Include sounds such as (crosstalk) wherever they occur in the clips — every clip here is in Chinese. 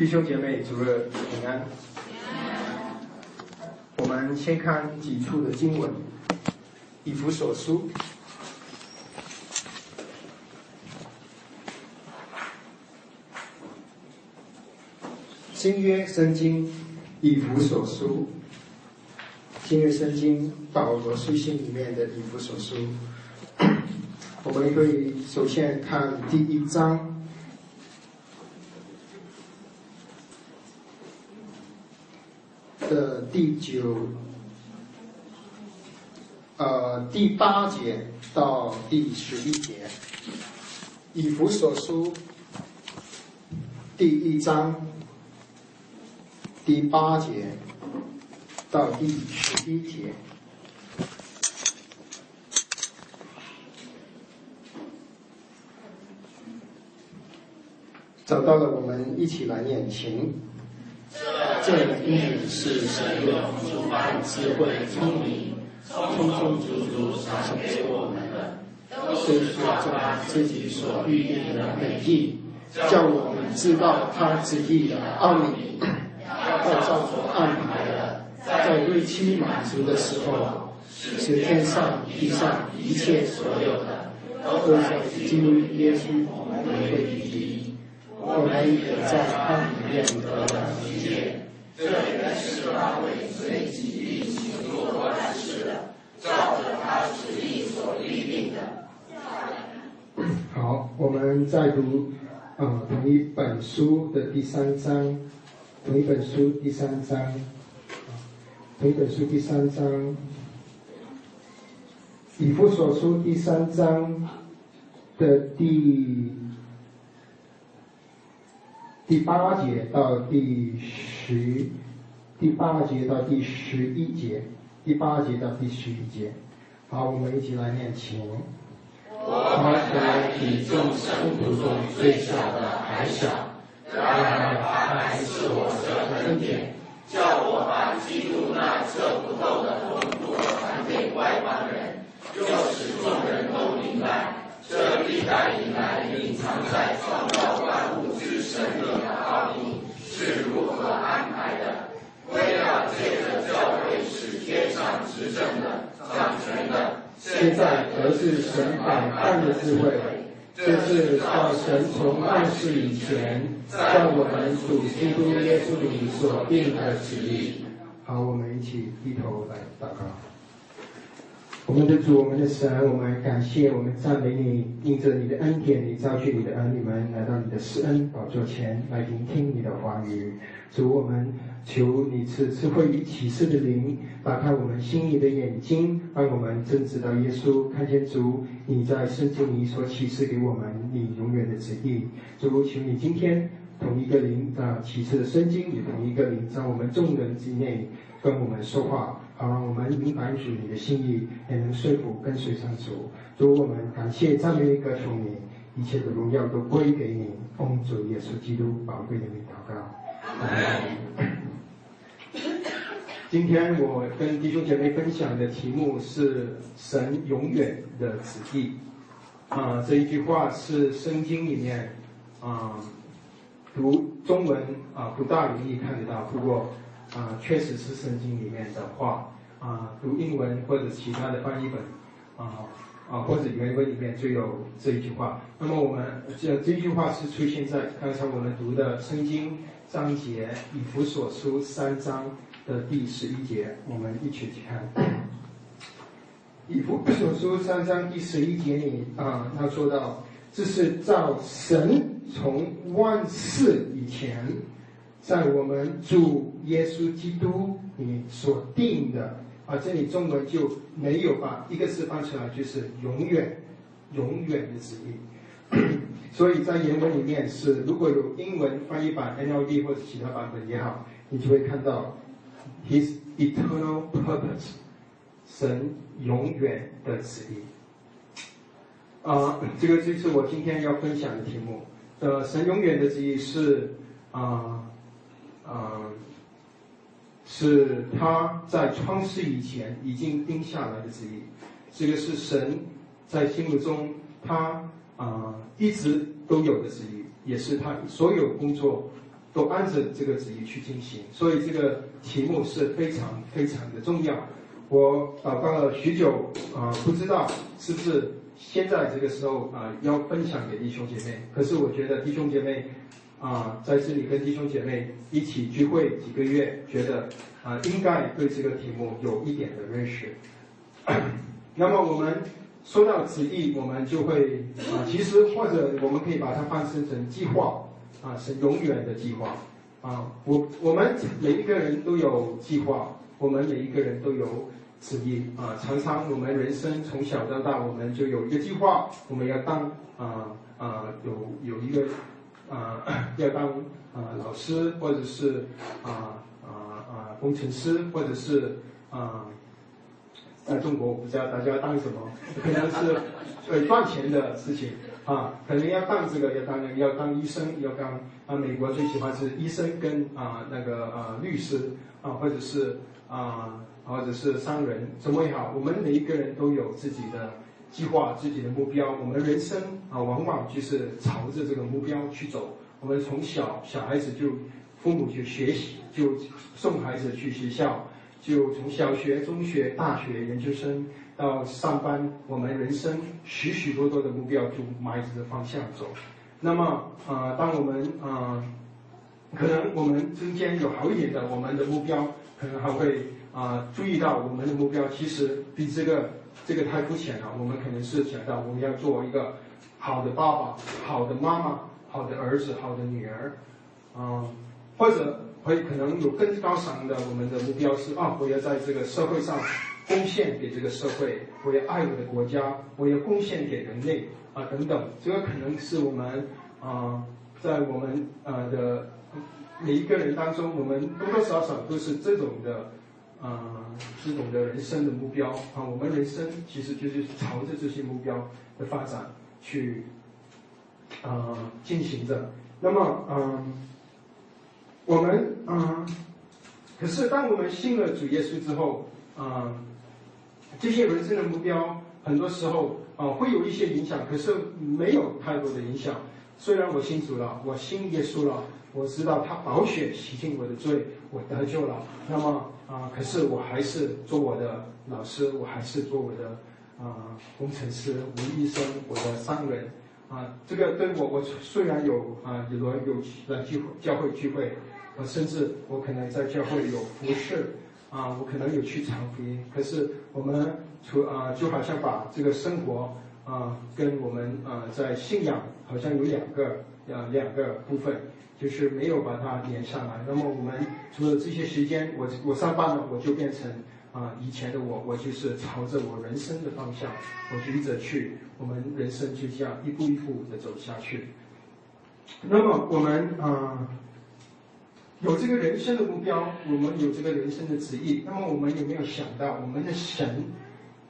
弟兄姐妹，主日平安。我们先看几处的经文，《以弗所书》新约圣经《以弗所书》，新约圣经保罗书信里面的《以弗所书》，我们可以首先看第一章。的第九，呃，第八节到第十一节，以弗所书第一章第八节到第十一节，找到了，我们一起来念经。这应是神用诸般智慧聪明，充充足足赏给我们的，都是照自己所预定的美意，叫我们知道他旨意的奥秘。要照所安排的，在日期满足的时候，使天上地上一切所有的，都在基督耶稣为第一。我们也在他里面得了一切。这原是大卫随己意行做万事的，照着他旨意所立定的。好，我们再读啊同一本书的第三章，同一本书第三章，同一本书第三章，以弗所书第三章的第。第八节到第十，十第八节到第十一节，第八节到第十一节，好，我们一起来念经。我本来比众生徒中最小的还小，然而他还是我的恩典，叫我把基督那测不透的丰富传给外邦人，就使众人都明白。这历代以来隐藏在创造万物之神的是如何安排的？为了借着教会使天上执政的、掌权的，现在得知神百般的智慧，这是靠神从万世以前，在我们主基督耶稣里所定的旨意。好，我们一起低头来祷告。我们的主，我们的神，我们感谢，我们赞美你，因着你的恩典，你召去你的儿女们来到你的施恩宝座前来聆听你的话语。主，我们求你赐智慧与启示的灵，打开我们心里的眼睛，让我们真知道耶稣，看见主你在圣经里所启示给我们你永远的旨意。主，求你今天同一个灵啊启示的圣经，也同一个灵在我们众人之内跟我们说话。好我们明白主你的心意，也能说服跟随上主。主，我们感谢赞美歌颂你，一切的荣耀都归给你。奉主耶稣基督宝贵的名祷告。今天我跟弟兄姐妹分享的题目是“神永远的旨意”。啊，这一句话是圣经里面啊，读中文啊不大容易看得到，不过。啊，确实是圣经里面的话啊，读英文或者其他的翻译本啊啊，或者原文里面就有这一句话。那么我们这这句话是出现在刚才我们读的圣经章节以弗所书三章的第十一节，我们一起去看。以弗所书三章第十一节里啊，他说到这是照神从万世以前。在我们主耶稣基督你所定的啊，这里中文就没有把一个字翻出来，就是永远、永远的旨意。(coughs) 所以在原文里面是，如果有英文翻译版 NLD 或者其他版本也好，你就会看到 His eternal purpose，神永远的旨意。啊，这个就是我今天要分享的题目。呃，神永远的旨意是啊。嗯，是他在创世以前已经定下来的旨意，这个是神在心目中他啊一直都有的旨意，也是他所有工作都按着这个旨意去进行。所以这个题目是非常非常的重要。我祷告了许久啊，不知道是不是现在这个时候啊要分享给弟兄姐妹。可是我觉得弟兄姐妹啊在这里跟弟兄姐妹一起聚会几个月，觉得啊应该对这个题目有一点的认识。(clears throat) 那么我们说到旨意，我们就会啊，其实或者我们可以把它翻译成计划啊，是永远的计划啊。我我们每一个人都有计划，我们每一个人都有旨意啊。常常我们人生从小到大，我们就有一个计划，我们要当啊啊有有一个啊 (clears throat) 要当啊老师，或者是啊啊啊工程师，或者是啊。在中国，我不知道大家要当什么，可能是呃赚钱的事情啊，可能要当这个，要当要当医生，要当啊，美国最喜欢是医生跟啊那个啊律师啊，或者是啊或者是商人，怎么也好，我们每一个人都有自己的计划、自己的目标。我们人生啊，往往就是朝着这个目标去走。我们从小小孩子就父母就学习，就送孩子去学校。就从小学、中学、大学、研究生到上班，我们人生许许多多的目标就埋着这方向走。那么，呃，当我们呃，可能我们中间有好一点的，我们的目标可能还会啊注意到我们的目标其实比这个这个太肤浅了。我们可能是想到我们要做一个好的爸爸、好的妈妈、好的儿子、好的女儿，嗯，或者。会可能有更高尚的，我们的目标是啊，我要在这个社会上贡献给这个社会，我要爱我的国家，我要贡献给人类啊等等。这个可能是我们啊，在我们呃的每一个人当中，我们多多少少都是这种的啊，这种的人生的目标啊。我们人生其实就是朝着这些目标的发展去啊进行着。那么嗯。我们嗯，可是当我们信了主耶稣之后，啊，这些人生的目标，很多时候啊会有一些影响，可是没有太多的影响。虽然我信主了，我信耶稣了，我知道他保血洗净我的罪，我得救了。那么啊，可是我还是做我的老师，我还是做我的啊工程师、我医生、我的商人啊。这个对我，我虽然有啊有有来聚会教会聚会。甚至我可能在教会有服侍，啊，我可能有去传福音。可是我们除啊，就好像把这个生活啊，跟我们啊在信仰好像有两个啊两个部分，就是没有把它连上来。那么我们除了这些时间，我我上班了，我就变成啊以前的我，我就是朝着我人生的方向，我就一直去，我们人生就这样一步一步的走下去。那么我们啊。有这个人生的目标，我们有这个人生的旨意。那么我们有没有想到我们的神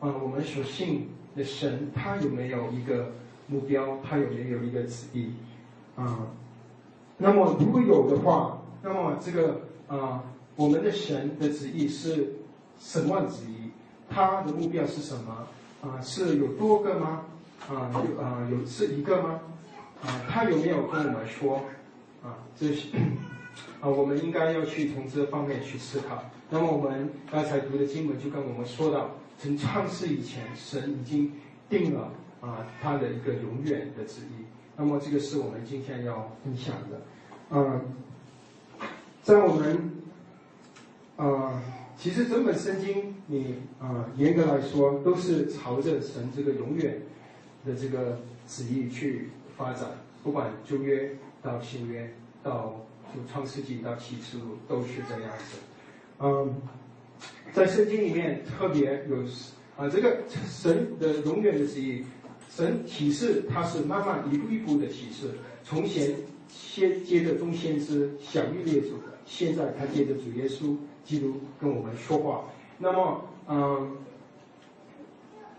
啊？我们所信的神，他有没有一个目标？他有没有一个旨意啊？那么如果有的话，那么这个啊，我们的神的旨意是什么旨意？他的目标是什么啊？是有多个吗？啊，有啊，有是一个吗？啊，他有没有跟我们说啊？这是。啊，我们应该要去从这方面去思考。那么我们刚才读的经文就跟我们说到，从创世以前，神已经定了啊他的一个永远的旨意。那么这个是我们今天要分享的。嗯，在我们啊，其实整本圣经，你啊严格来说都是朝着神这个永远的这个旨意去发展，不管旧约到新约到。从创世纪到启示录都是这样子，嗯，在圣经里面特别有啊，这个神的永远的旨意，神启示他是慢慢一步一步的启示，从前先接着中先知小玉列祖，现在他接着主耶稣基督跟我们说话，那么嗯，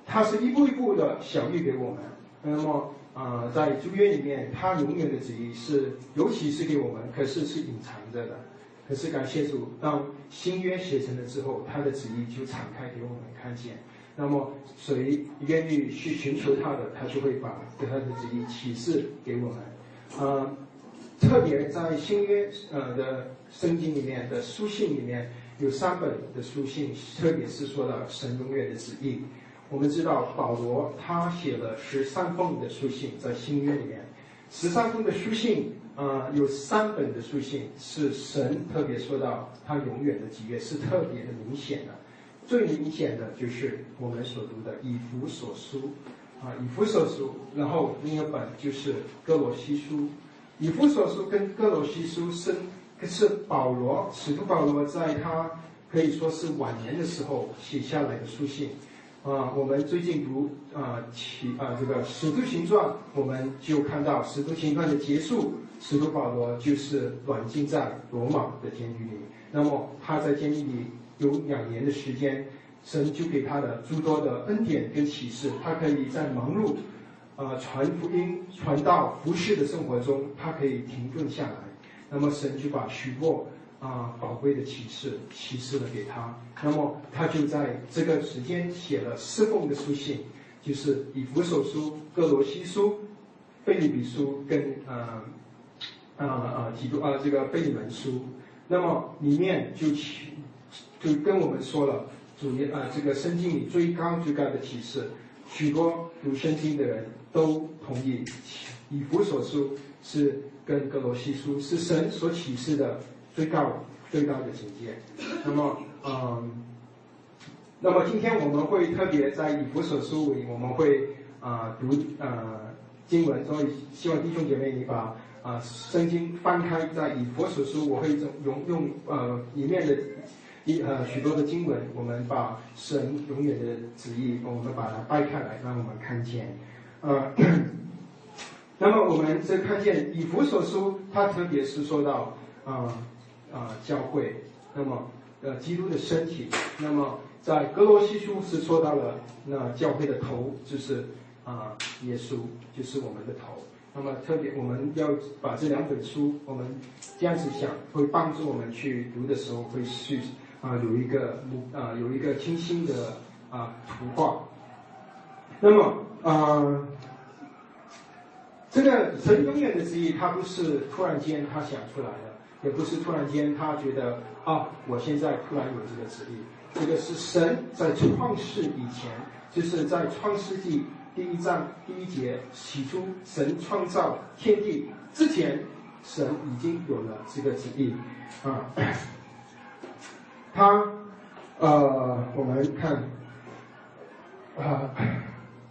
他是一步一步的小玉给我们，那么。啊，在旧约里面，他永远的旨意是，尤其是给我们，可是是隐藏着的。可是感谢主，当新约写成了之后，他的旨意就敞开给我们看见。那么，谁愿意去寻求他的，他就会把对他的旨意启示给我们。啊，特别在新约呃的圣经里面的书信里面有三本的书信，特别是说到神永远的旨意。我们知道保罗他写了十三封的书信在新约里面，十三封的书信，呃，有三本的书信是神特别说到他永远的旨意，是特别的明显的。最明显的就是我们所读的以弗所书，啊，以弗所书，然后另一本就是哥罗西书。以弗所书跟哥罗西书是是保罗使徒保罗在他可以说是晚年的时候写下来的书信。啊，我们最近读啊起啊这个《使徒行传》，我们就看到《使徒行传》的结束，使徒保罗就是软禁在罗马的监狱里。那么他在监狱里有两年的时间，神就给他的诸多的恩典跟启示，他可以在忙碌啊传福音、传道、服侍的生活中，他可以停顿下来。那么神就把许多。啊，宝贵的启示启示了给他，那么他就在这个时间写了四封的书信，就是以弗所书、哥罗西书、腓利比书跟呃呃呃基督啊这个腓利门书，那么里面就启就跟我们说了主耶啊这个圣经里最高最高的启示，许多读圣经的人都同意以弗所书是跟哥罗西书是神所启示的。最高最高的境界，那么嗯，那么今天我们会特别在以弗所书里，我们会啊读呃经文，所以希望弟兄姐妹你把啊圣经翻开在以弗所书，我会用用用呃里面的一呃许多的经文，我们把神永远的旨意，我们把它掰开来，让我们看见，呃，那么我们这看见以弗所书，它特别是说到啊。啊，教会，那么呃，基督的身体，那么在格罗西书是说到了那教会的头就是啊，耶稣就是我们的头。那么特别我们要把这两本书，我们这样子想，会帮助我们去读的时候会去啊有一个啊有一个清新的啊图画。那么啊，这个神永远的旨意，他不是突然间他想出来的。也不是突然间他觉得啊，我现在突然有这个旨意，这个是神在创世以前，就是在创世纪第一章第一节起初神创造天地之前，神已经有了这个旨意啊。他呃，我们看啊，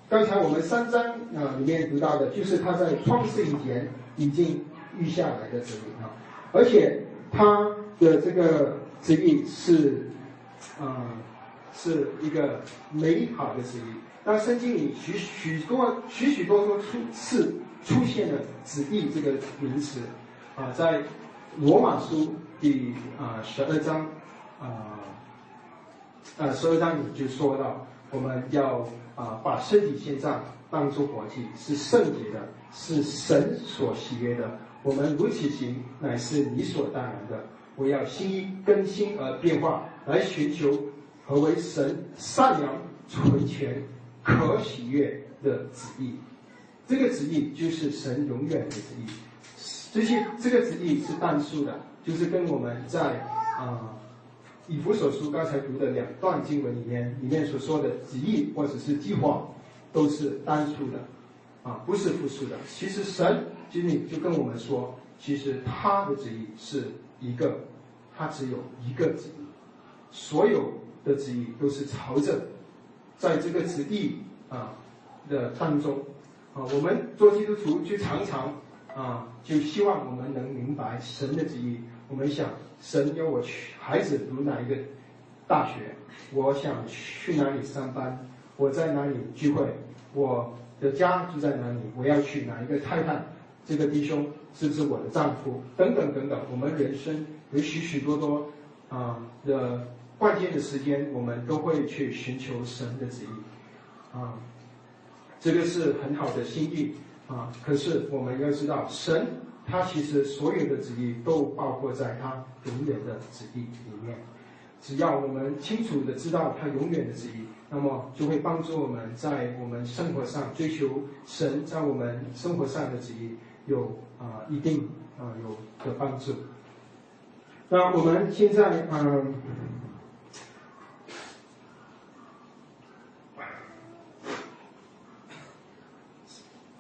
刚才我们三章啊里面读到的，就是他在创世以前已经预下来的旨意啊。而且他的这个旨意是，啊，是一个美好的旨意。当圣经里许许多许许多多出次出现了“旨意”这个名词，啊，在罗马书第啊十二章啊啊十二章里就说到，我们要啊把身体献上，当作活祭，是圣洁的，是神所喜悦的。我们如此行，乃是理所当然的。我要心意更新而变化，来寻求何为神善良、纯全、可喜悦的旨意。这个旨意就是神永远的旨意。这些这个旨意是单数的，就是跟我们在啊以弗所书刚才读的两段经文里面里面所说的旨意或者是计划，都是单数的，啊，不是复数的。其实神。经理就跟我们说，其实他的旨意是一个，他只有一个旨意，所有的旨意都是朝着，在这个旨意啊的当中，啊，我们做基督徒就常常啊，就希望我们能明白神的旨意。我们想，神要我去孩子读哪一个大学，我想去哪里上班，我在哪里聚会，我的家住在哪里，我要娶哪一个太太。这个弟兄是不是我的丈夫？等等等等，我们人生有许许多多啊的关键的时间，我们都会去寻求神的旨意啊。这个是很好的心意啊。可是我们要知道，神他其实所有的旨意都包括在他永远的旨意里面。只要我们清楚的知道他永远的旨意，那么就会帮助我们在我们生活上追求神在我们生活上的旨意。有啊，一定啊有的帮助。那我们现在嗯。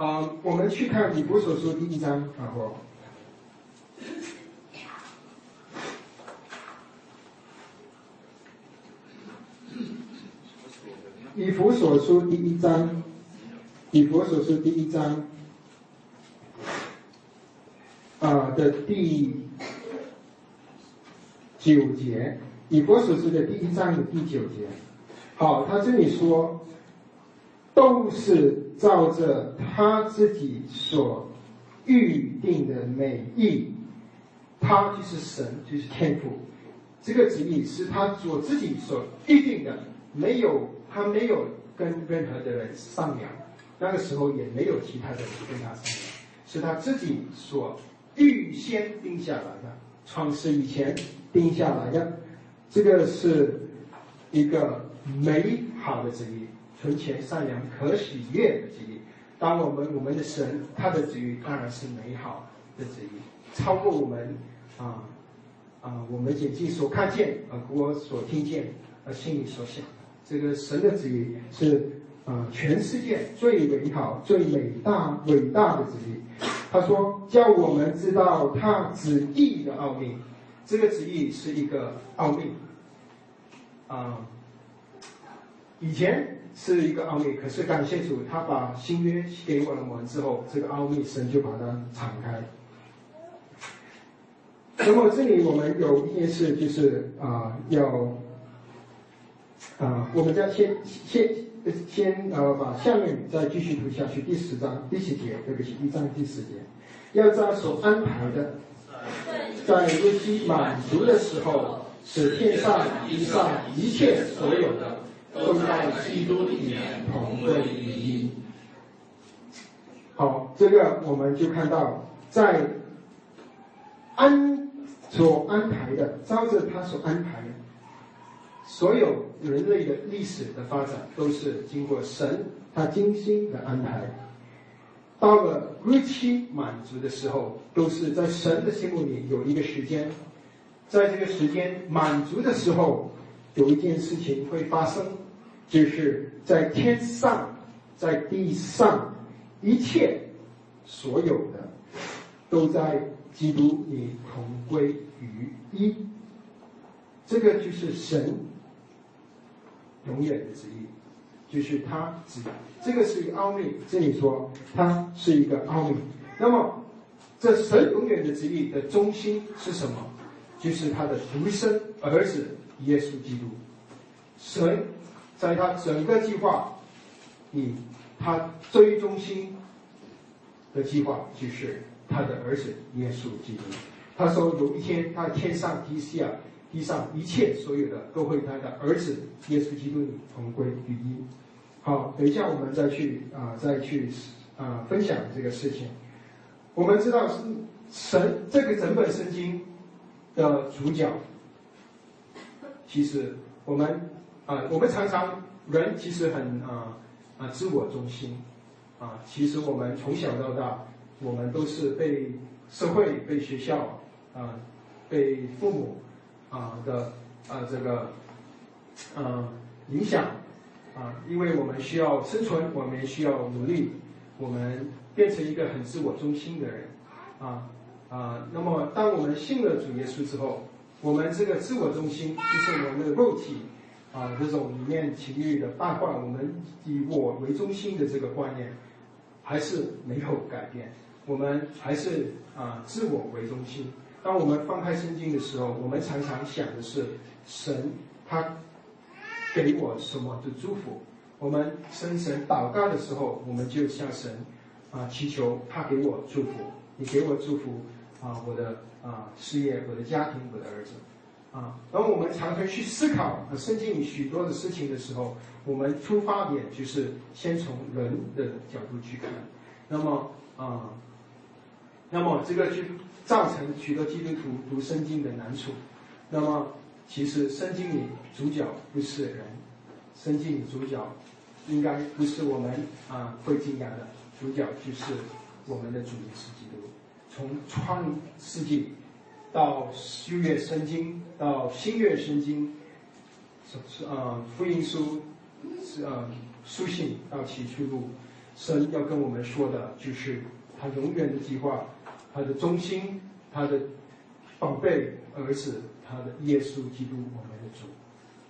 啊，我们去看《以弗所书》第一章，然后《以弗所书》第一章，《以弗所书》第一章啊的第九节，《以弗所书》的第一章的第九节。好，他这里说。都是照着他自己所预定的美意，他就是神，就是天赋。这个旨意是他所自己所预定的，没有他没有跟任何的人商量，那个时候也没有其他的人跟他商量，是他自己所预先定下来的，创世以前定下来的，这个是一个美好的旨意。存钱善良可喜悦的旨意，当我们我们的神他的旨意当然是美好的旨意，超过我们啊啊我们眼睛所看见啊我所听见啊心里所想，这个神的旨意是啊全世界最美好最伟大伟大的旨意。他说叫我们知道他旨意的奥秘，这个旨意是一个奥秘啊以前。是一个奥秘，可是感谢主，他把新约给我们完之后，这个奥秘神就把它敞开。那么这里我们有一件事，就是啊，要啊，我们将先先先呃把下面再继续读下去，第十章第十节，对不起，一章第十节，要在所安排的，在日期满足的时候，使天上地上一切所有的。都在基督里面同归于一。好，这个我们就看到，在安所安排的，照着他所安排，所有人类的历史的发展，都是经过神他精心的安排。到了日期满足的时候，都是在神的心目里有一个时间，在这个时间满足的时候，有一件事情会发生。就是在天上，在地上，一切所有的，都在基督里同归于一。这个就是神永远的旨意，就是他旨。这个是一个奥秘，这里说它是一个奥秘。那么，这神永远的旨意的中心是什么？就是他的独生儿子耶稣基督，神。在他整个计划，里，他最中心的计划就是他的儿子耶稣基督。他说有一天，他天上地下地上一切所有的都会他的儿子耶稣基督里同归于一。好，等一下我们再去啊，再去啊分享这个事情。我们知道是神这个整本圣经的主角，其实我们。啊，我们常常人其实很啊啊自我中心，啊，其实我们从小到大，我们都是被社会、被学校啊、被父母啊的啊这个嗯影响啊，因为我们需要生存，我们需要努力，我们变成一个很自我中心的人啊啊。那么，当我们信了主耶稣之后，我们这个自我中心就是我们的肉体。啊，这种里面情欲的八卦，我们以我为中心的这个观念，还是没有改变。我们还是啊，自我为中心。当我们翻开圣经的时候，我们常常想的是神他给我什么的祝福。我们深神祷告的时候，我们就向神啊祈求他给我祝福。你给我祝福啊，我的啊事业，我的家庭，我的儿子。啊，当我们常常去思考圣经里许多的事情的时候，我们出发点就是先从人的角度去看。那么啊，那么这个就造成许多基督徒读圣经的难处。那么其实圣经里主角不是人，圣经里主角应该不是我们啊会敬仰的主角，就是我们的主耶稣基督。从创世纪到旧约圣经到新约圣经，是是啊福音书是啊书信到启示录，神要跟我们说的就是他永远的计划，他的中心，他的宝贝儿子，他的耶稣基督，我们的主。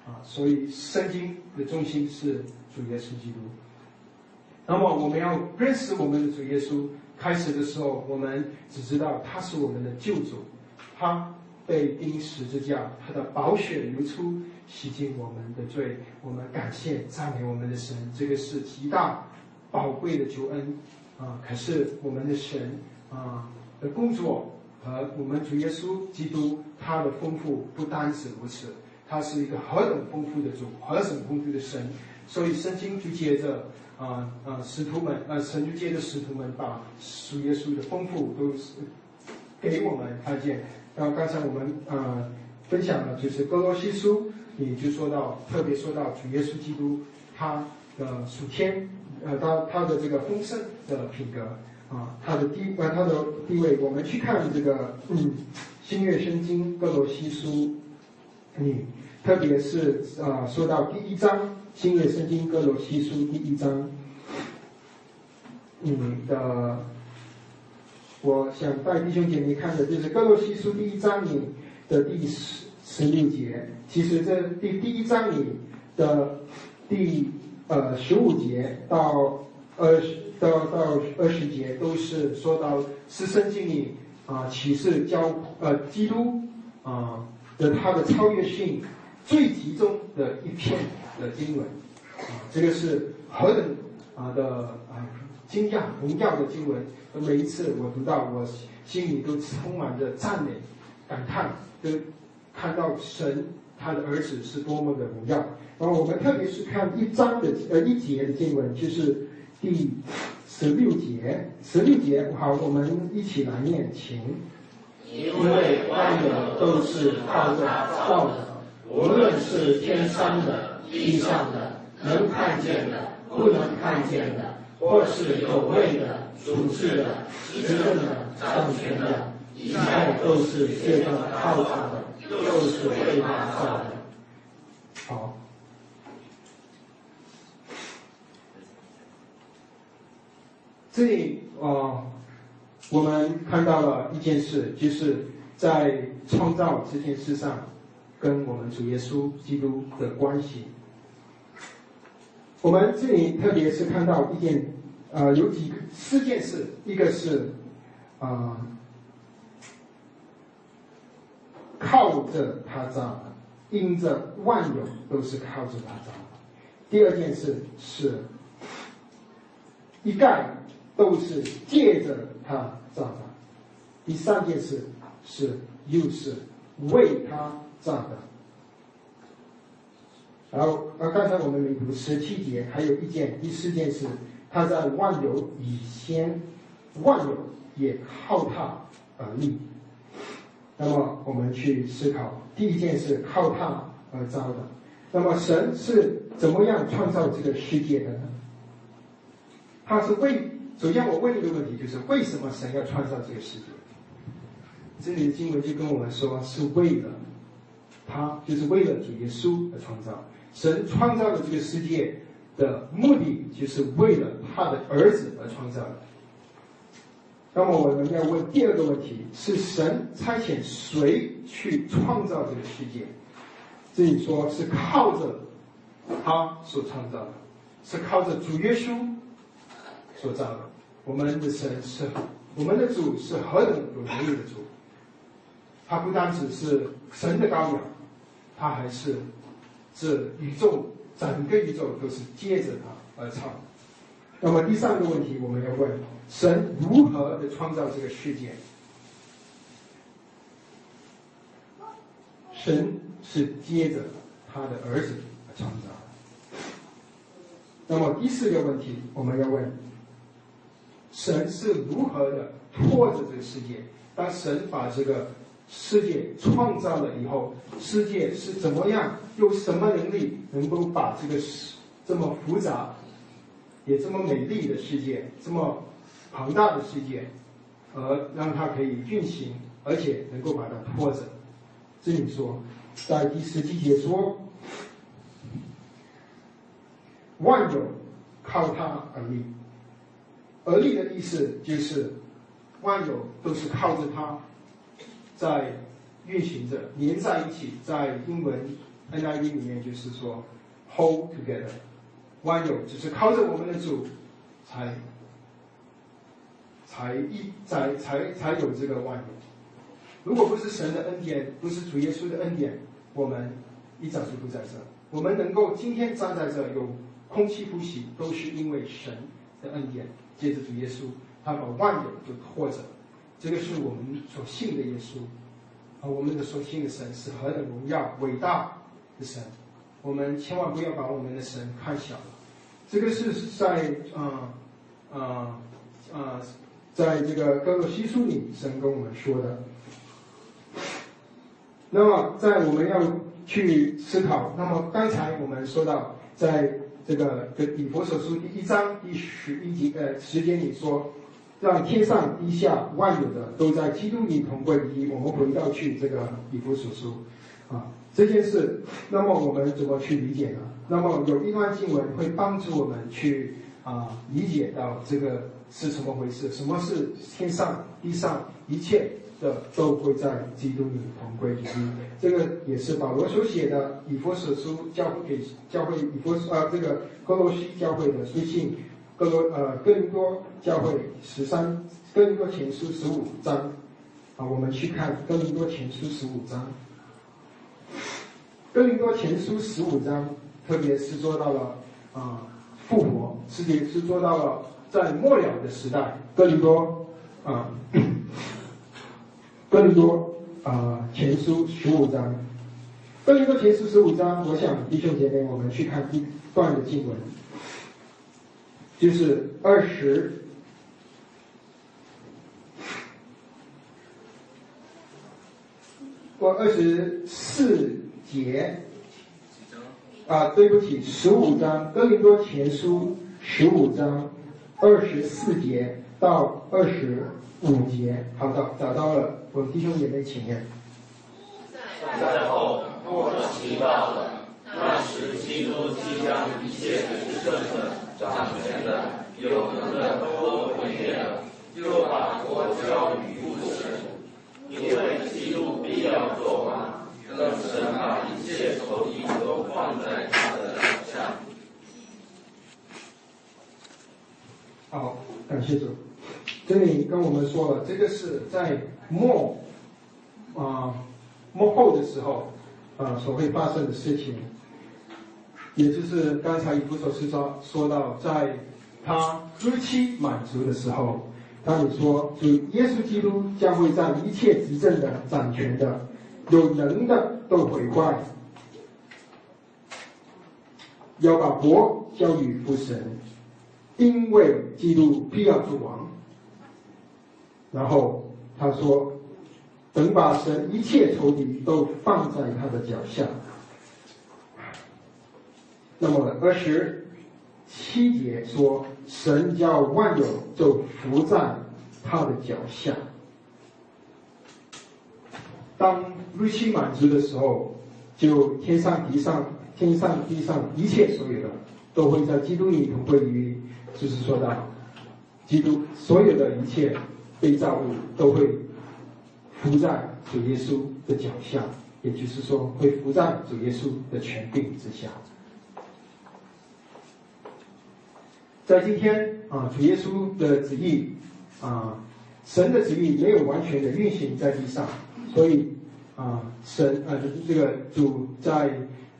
啊，所以圣经的中心是主耶稣基督。那么我们要认识我们的主耶稣，开始的时候我们只知道他是我们的救主，他被钉十字架，他的宝血流出，洗净我们的罪。我们感谢赞美我们的神，这个是极大宝贵的救恩啊！可是我们的神啊的工作和我们主耶稣基督他的丰富不单止如此。他是一个何等丰富的主，何等丰富的神，所以圣经就接着啊啊使徒们啊神就接着使徒们把主耶稣的丰富都是给我们看见。然后刚才我们啊分享了就是哥罗西书，也就说到特别说到主耶稣基督他的属天呃他他的这个丰盛的品格啊他的地呃他的地位，我们去看这个嗯新约圣经哥罗西书嗯。特别是啊，说到第一章《新约圣经哥罗西书》第一章，你嗯的，我想带弟兄姐妹看的就是《哥罗西书》第一章里的第十十六节。其实这第第一章里的第呃十五节到二十到到二十节都是说到是圣经里啊启示教呃基督啊的他的超越性。最集中的一篇的经文，啊，这个是何等啊的惊讶荣耀的经文。每一次我读到，我心里都充满着赞美、感叹，都看到神他的儿子是多么的荣耀。然后我们特别是看一章的呃一节的经文，就是第十六节，十六节好，我们一起来念，请。因为万有都是靠着造的。无论是天上的、地上的、能看见的、不能看见的，或是有位的、主治的、执政的、掌权的，一切都是借着靠他的，又是为他造的。好，这里啊，我们看到了一件事，就是在创造这件事上。跟我们主耶稣基督的关系，我们这里特别是看到一件，呃，有几个四件事，一个是，啊，靠着他造的，因着万有都是靠着他造的；第二件事是，一概都是借着他造的；第三件事是又是为他。造的，然后呃，刚才我们没读十七节，还有一件第四件事，他在万有以先，万有也靠他而立。那么我们去思考，第一件事靠他而造的，那么神是怎么样创造这个世界的呢？他是为，首先我问一个问题，就是为什么神要创造这个世界？这里的经文就跟我们说，是为了。他就是为了主耶稣而创造，神创造的这个世界的目的，就是为了他的儿子而创造的。那么我们要问第二个问题：是神差遣谁去创造这个世界？这里说是靠着他所创造的，是靠着主耶稣所造的。我们的神是，我们的主是何等有能力的主？他不单只是神的羔羊。他还是是宇宙整个宇宙都是接着他而唱。那么第三个问题我们要问：神如何的创造这个世界？神是接着他的儿子而创造。那么第四个问题我们要问：神是如何的拖着这个世界？当神把这个。世界创造了以后，世界是怎么样？有什么能力能够把这个世这么复杂，也这么美丽的世界，这么庞大的世界，而让它可以运行，而且能够把它拖着。这里说，在第十七节说，万有靠它而立，而立的意思就是万有都是靠着它在运行着，连在一起。在英文 NIV 里面就是说 hold together，万有只是靠着我们的主才。才一才才才有这个万有。如果不是神的恩典，不是主耶稣的恩典，我们一早就不在这。我们能够今天站在这，有空气呼吸，都是因为神的恩典。借着主耶稣，他把万有都托着。这个是我们所信的耶稣，啊，我们的所信的神是何等荣耀伟大的神。我们千万不要把我们的神看小了。这个是在啊啊啊。在这个哥罗西书里，神跟我们说的。那么，在我们要去思考，那么刚才我们说到，在这个《以佛所书》第一章第十一节呃时间里说，让天上地下万有的都在基督里同归于一。我们回到去这个《以佛所书》啊这件事，那么我们怎么去理解呢？那么有一段经文会帮助我们去啊理解到这个。是怎么回事？什么是天上地上一切的都会在基督里同归于一？这个也是保罗所写的以佛所书教会给教会以佛呃这个哥罗西教会的书信，哥罗呃哥林多教会十三哥林多前书十五章。啊，我们去看哥林多前书十五章，哥林多前书十五章，特别是做到了啊复活，是也是做到了。在末了的时代，哥林多啊，(coughs) 哥林多啊前书十五章，哥林多前书十五章，我想弟兄姐妹，我们去看一段的经文，就是二十或二十四节啊，对不起，十五章，哥林多前书十五章。二十四节到二十五节，好的，找到了，我弟兄姐妹，请念。在后末期到了，那时基督即将一切执政的、掌权的、有能的都毁灭了，又把国交与父神，因为基督必要做完，让神把一切仇敌都放在他的脚下。好，感谢主。这里跟我们说了，这个是在末啊末后的时候啊所会发生的事情，也就是刚才以弗所书说说到，在他日期满足的时候，他也说，就耶稣基督将会在一切执政的、掌权的、有能的都毁坏，要把国交与父神。因为基督必要做王，然后他说：“等把神一切仇敌都放在他的脚下。”那么二十七节说：“神叫万有就伏在他的脚下。”当日期满足的时候，就天上地上天上地上一切所有的都会在基督里同归于。就是说到，基督所有的一切被造物都会伏在主耶稣的脚下，也就是说会伏在主耶稣的权柄之下。在今天啊，主耶稣的旨意啊，神的旨意没有完全的运行在地上，所以啊，神啊就是这个主在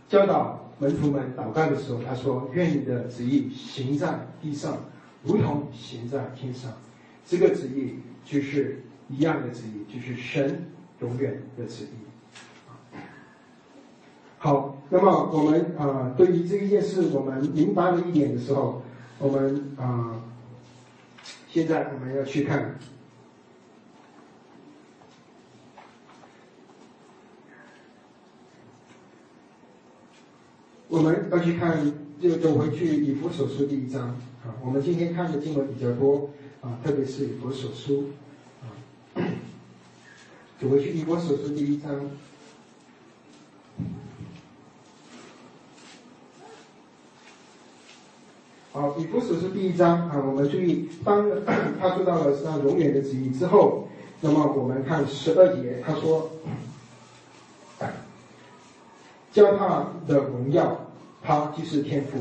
教导。门徒们祷告的时候，他说：“愿你的旨意行在地上，如同行在天上。”这个旨意就是一样的旨意，就是神永远的旨意。好，那么我们啊，对于这一件事，我们明白了一点的时候，我们啊，现在我们要去看。我们要去看，就走回去以弗所书第一章啊。我们今天看的经文比较多啊，特别是以弗所书啊。(coughs) 走回去，以佛所书第一章。好，以弗所是第一章啊，我们注意，当 (coughs) 他做到了是他永远的旨意之后，那么我们看十二节，他说，教他的荣耀，他就是天赋，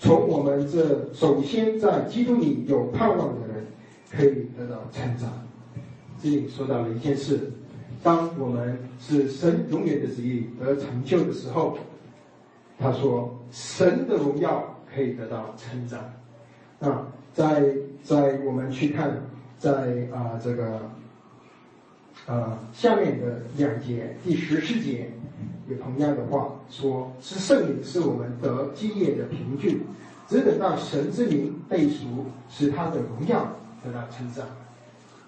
从我们这首先在基督里有盼望的人，可以得到成长。这里说到了一件事，当我们是神永远的旨意得成就的时候，他说，神的荣耀。可以得到成长。那在在我们去看，在啊这个啊下面的两节第十四节有同样的话，说是圣灵是我们得基业的凭据，只等到神之名被赎，使他的荣耀得到成长。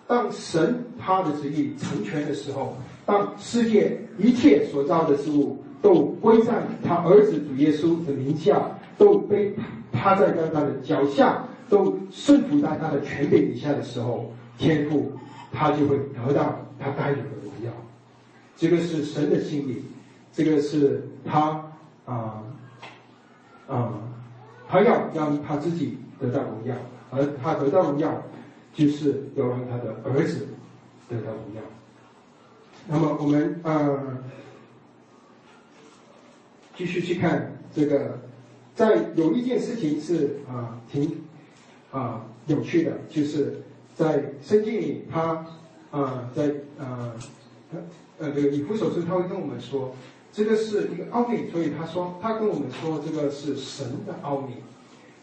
当神他的旨意成全的时候，当世界一切所造的事物都归在他儿子主耶稣的名下。都被趴在他的脚下，都顺服在他的权柄底下的时候，天父他就会得到他该有的荣耀。这个是神的心意，这个是他啊啊，他要让他自己得到荣耀，而他得到荣耀，就是要让他的儿子得到荣耀。那么我们啊，继续去看这个。在有一件事情是啊挺啊有趣的，就是在圣经里，他啊在啊呃这个以弗所书，他会跟我们说，这个是一个奥秘，所以他说他跟我们说这个是神的奥秘。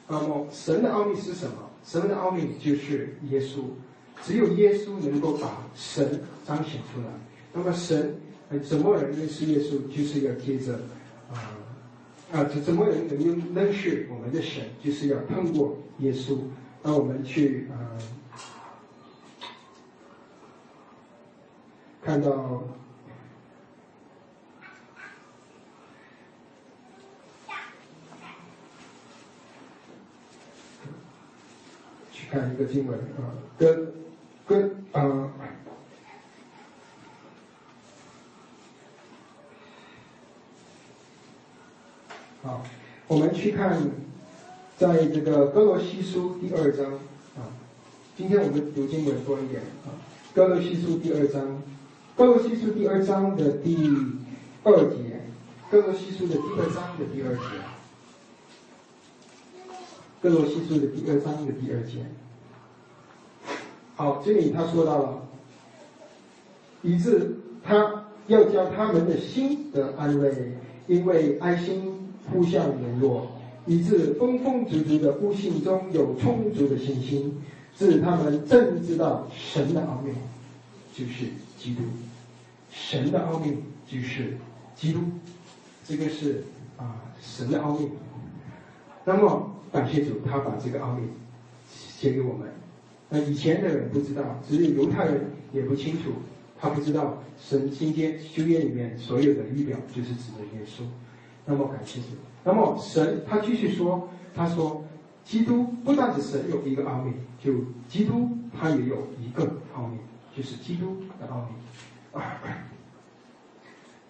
那么神的奥秘是什么？神的奥秘就是耶稣，只有耶稣能够把神彰显出来。那么神怎么人认识耶稣？就是要接着啊。啊，怎怎么能能认识我们的神？就是要通过耶稣，让我们去啊，看到，去看一个经文啊，跟跟啊。好，我们去看，在这个哥罗西书第二章啊，今天我们读经文多一点啊。哥罗西书第二章，哥罗西书第二章的第二节，哥罗西书的第二章的第二节，哥罗西书的第二章的第二节。好，这里他说到了，以致他要教他们的心得安慰，因为爱心。互相联络，以致丰丰足足的悟性中有充足的信心，致他们正知道神的奥秘，就是基督。神的奥秘就是基督，这个是啊神的奥秘。那么感谢主，他把这个奥秘写给我们。那以前的人不知道，只有犹太人也不清楚，他不知道神今天修约里面所有的预表就是指的耶稣。那么感谢主。那么神他继续说，他说，基督不但是神有一个奥秘，就基督他也有一个奥秘，就是基督的奥秘。啊，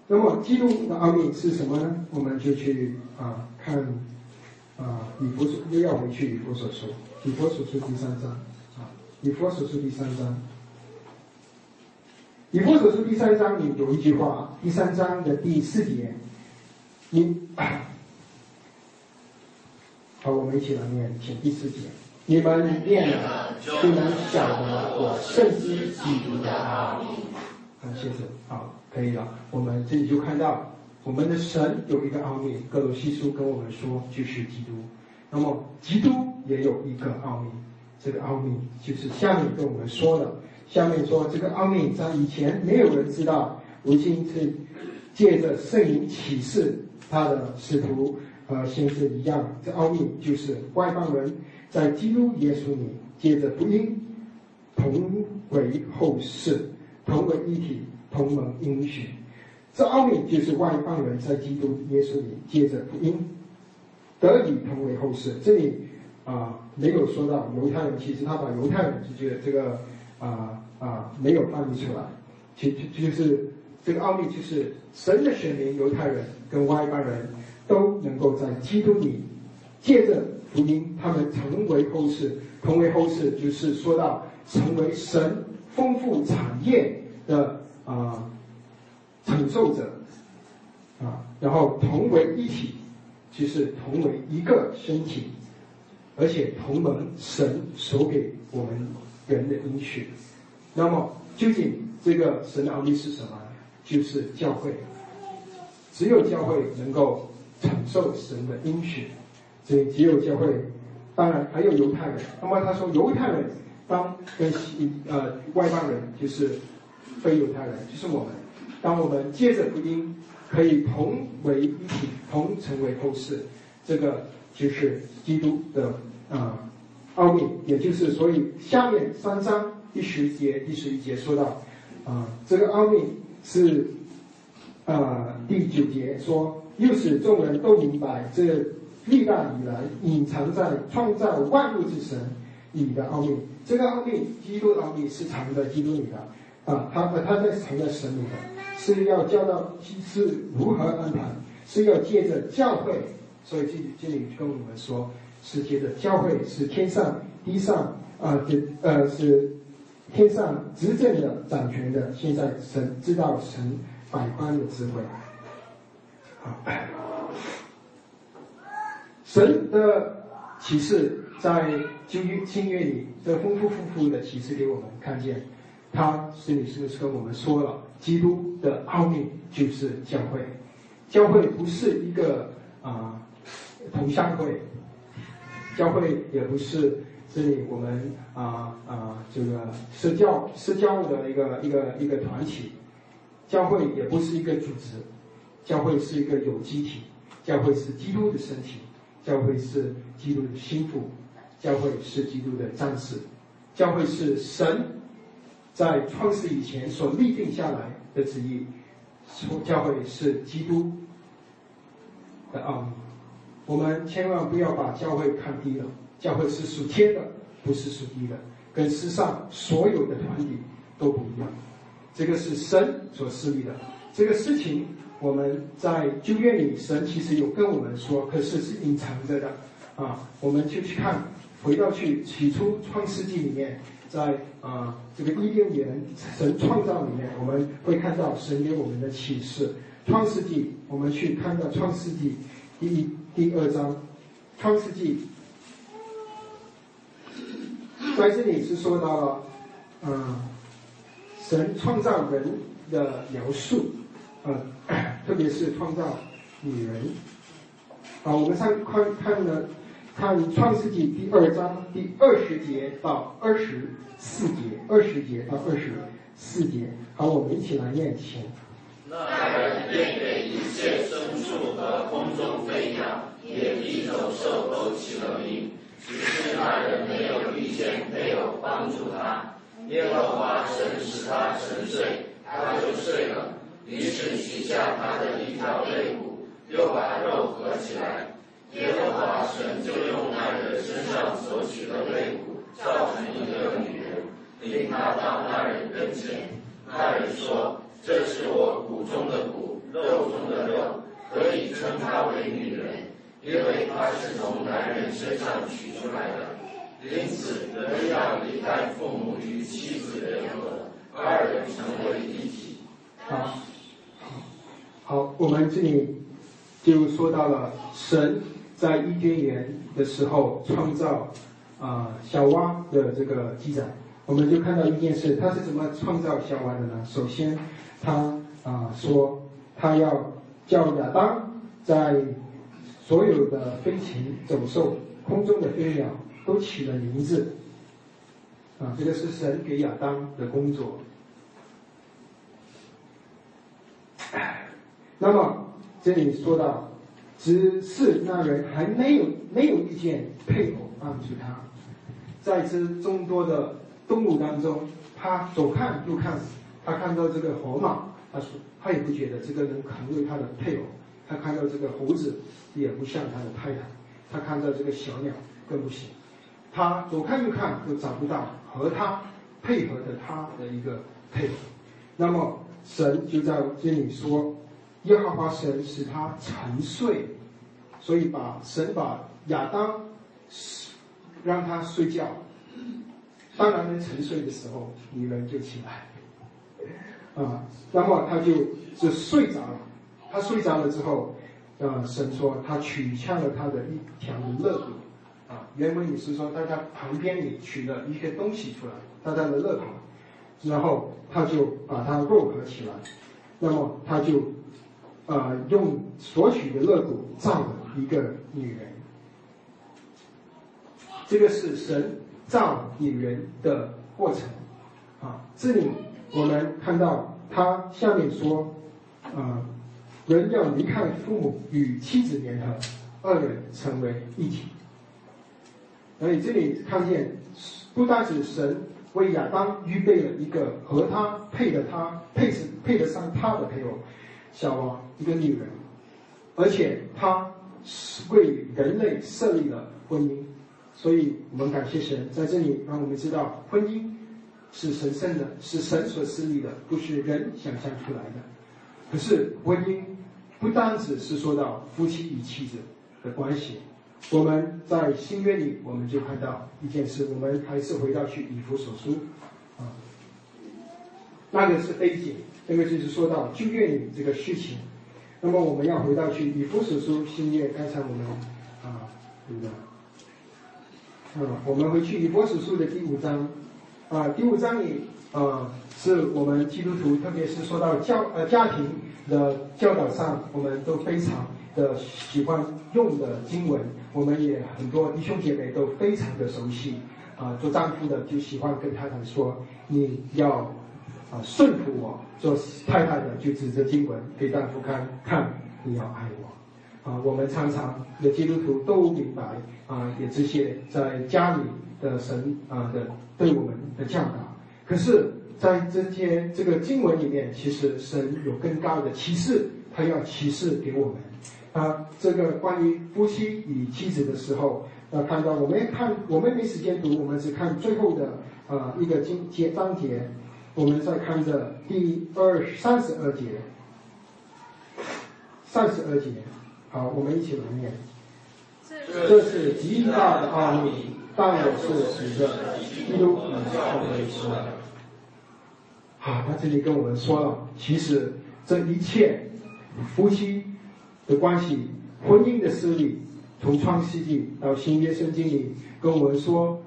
那么基督的奥秘是什么呢？我们就去啊看啊以佛所又要回去以佛所说，以佛所说第三章啊，以佛所说第三章，以佛所说第三章里有一句话，第三章的第四节。你好，我们一起来念，请第四节。你们念了，就能晓得我圣知基督的奥秘。好，谢谢。好，可以了。我们这里就看到，我们的神有一个奥秘。格罗西书跟我们说，就是基督。那么，基督也有一个奥秘。这个奥秘就是下面跟我们说的。下面说，这个奥秘在以前没有人知道，如今是借着圣灵启示。他的使徒和先知一样，这奥秘就是外邦人在基督耶稣里接着福音，同为后世，同为一体，同盟应许。这奥秘就是外邦人在基督耶稣里接着福音，得以同为后世。这里啊没有说到犹太人，其实他把犹太人就觉得这个啊啊没有翻译出来。其就就是这个奥秘，就是神的选民犹太人跟外邦人都能够在基督里借着福音，他们成为后世，成为后世，就是说到成为神丰富产业的啊承受者啊，然后同为一体，就是同为一个身体，而且同盟神所给我们人的应许。那么究竟这个神的奥秘是什么？就是教会，只有教会能够承受神的应许，所以只有教会。当然还有犹太人。那么他说，犹太人当跟西呃外邦人，就是非犹太人，就是我们，当我们借着福音可以同为一体，同成为后世，这个就是基督的啊奥秘。也就是所以下面三章第十节、第十一节说到啊，这个奥秘是啊第九节说，又使众人都明白这。历代以来隐藏在创造万物之神里的奥秘，这个奥秘，基督的奥秘是藏在基督里的，啊，他他在藏在神里的，是要教到是如何安排，是要借着教会，所以这这里跟我们说，是借着教会是天上地上啊，这呃是天上执政的掌权的，现在神知道神百般的智慧，好。神的启示在旧约、新约里的丰丰富富的启示给我们看见，他这里是不是跟我们说了，基督的奥秘就是教会，教会不是一个啊同乡会，教会也不是这里我们啊啊这个社教社教的一个一个一个团体，教会也不是一个组织，教会是一个有机体，教会是基督的身体。教会是基督的心腹，教会是基督的战士，教会是神在创世以前所立定下来的旨意，教会是基督的奥秘。我们千万不要把教会看低了，教会是属天的，不是属地的，跟世上所有的团体都不一样。这个是神所设立的，这个事情。我们在旧约里，神其实有跟我们说，可是是隐藏着的，啊，我们就去看，回到去起初创世纪里面，在啊这个伊甸园神创造里面，我们会看到神给我们的启示。创世纪，我们去看到创世纪第一第二章，创世纪在这里是说到了，嗯，神创造人的描述。呃，(clears throat) 特别是创造女人。好，我们上看看呢，看创世纪第二章第二十节到二十四节，二十节到二十四节。好，我们一起来念起。那人便给一切牲畜和空中飞鸟、野地走兽都起了名，只是那人没有遇见没有帮助他。耶和华神使他沉睡，他就睡了。于是取下他的。一条肋骨，又把肉合起来。耶和华神就用那人身上所取的肋骨造成一个女人，领他到那人跟前。那人说：“这是我骨中的骨，肉中的肉，可以称她为女人，因为她从男人身上取出来的。因此，人要离开父母与妻子联合，二人成为一体。”好。好，我们这里就说到了神在伊甸园的时候创造啊小蛙的这个记载，我们就看到一件事，他是怎么创造小蛙的呢？首先，他啊说他要叫亚当在所有的飞禽走兽、空中的飞鸟都起了名字啊，这个是神给亚当的工作。那么这里说到，只是那人还没有没有遇见配偶帮助他，在这众多的动物当中，他左看右看，他看到这个河马，他说他也不觉得这个人可能为他的配偶，他看到这个猴子也不像他的太太，他看到这个小鸟更不行，他左看右看都找不到和他配合的他的一个配偶，那么神就在这里说，耶和华神使他沉睡，所以把神把亚当让他睡觉。当男人沉睡的时候，女人就起来，啊，然后他就就睡着了。他睡着了之后，啊，神说他取下了他的一条肋骨，啊，原文也是说在他旁边里取了一个东西出来，在他的肋骨，然后他就把它肉合起来，那么他就，啊，用所取的肋骨造了一个女人。这个是神。造女人的过程，啊，这里我们看到他下面说，啊，人要离开父母与妻子联合，二人成为一体。所以这里看见，不单是神为亚当预备了一个和他配的他配是配得上他的配偶，小王一个女人，而且他是为人类设立了婚姻。所以我们感谢神，在这里让我们知道，婚姻是神圣的，是神所设立的，不是人想象出来的。可是婚姻不单只是说到夫妻与妻子的关系，我们在新约里我们就看到一件事，我们还是回到去以弗所书啊，那个是 A 节，那个就是说到旧约里这个事情。那么我们要回到去以弗所书新约，刚才我们啊读的。嗯，我们回去以弗所书的第五章，啊，第五章里，啊，是我们基督徒，特别是说到教呃家庭的教导上，我们都非常的喜欢用的经文，我们也很多弟兄姐妹都非常的熟悉，啊，做丈夫的就喜欢跟太太说，你要啊顺服我；做太太的就指着经文给丈夫看，看你要爱我。啊，我们常常的基督徒都明白啊，也这些在家里的神啊的对我们的教导。可是，在这些这个经文里面，其实神有更高的启示，他要启示给我们。啊，这个关于夫妻与妻子的时候，要看到我们看我们没时间读，我们只看最后的啊一个经节章节，我们再看着第二三十二节，三十二节。好，我们一起来念。这是极大的奥秘，但我是指着基督以教会说啊。他这里跟我们说了，其实这一切夫妻的关系、婚姻的事例，从创世纪到新约圣经里跟我们说，